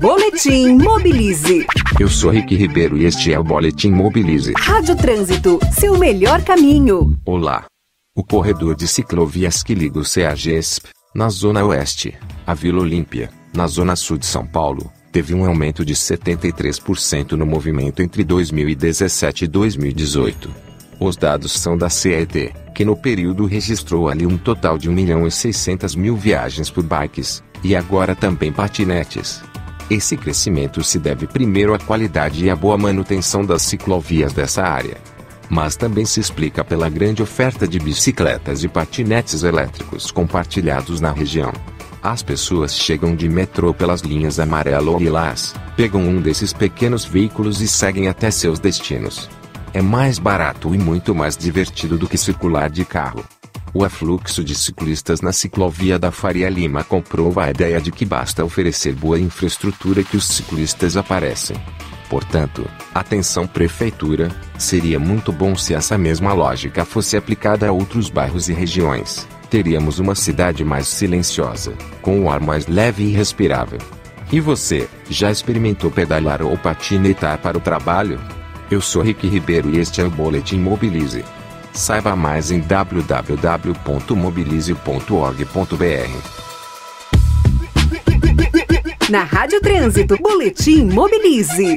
Boletim Mobilize. Eu sou Rick Ribeiro e este é o Boletim Mobilize. Rádio Trânsito, seu melhor caminho. Olá. O corredor de ciclovias que liga o CEAGESP, na Zona Oeste, a Vila Olímpia, na Zona Sul de São Paulo, teve um aumento de 73% no movimento entre 2017 e 2018. Os dados são da CET, que no período registrou ali um total de 1 milhão e 600 mil viagens por bikes, e agora também patinetes. Esse crescimento se deve primeiro à qualidade e à boa manutenção das ciclovias dessa área. Mas também se explica pela grande oferta de bicicletas e patinetes elétricos compartilhados na região. As pessoas chegam de metrô pelas linhas amarelo ou lilás, pegam um desses pequenos veículos e seguem até seus destinos. É mais barato e muito mais divertido do que circular de carro. O afluxo de ciclistas na ciclovia da Faria Lima comprova a ideia de que basta oferecer boa infraestrutura que os ciclistas aparecem. Portanto, atenção prefeitura, seria muito bom se essa mesma lógica fosse aplicada a outros bairros e regiões. Teríamos uma cidade mais silenciosa, com o ar mais leve e respirável. E você, já experimentou pedalar ou patinetar para o trabalho? Eu sou Rick Ribeiro e este é o Boletim Mobilize. Saiba mais em www.mobilize.org.br. Na Rádio Trânsito, Boletim Mobilize.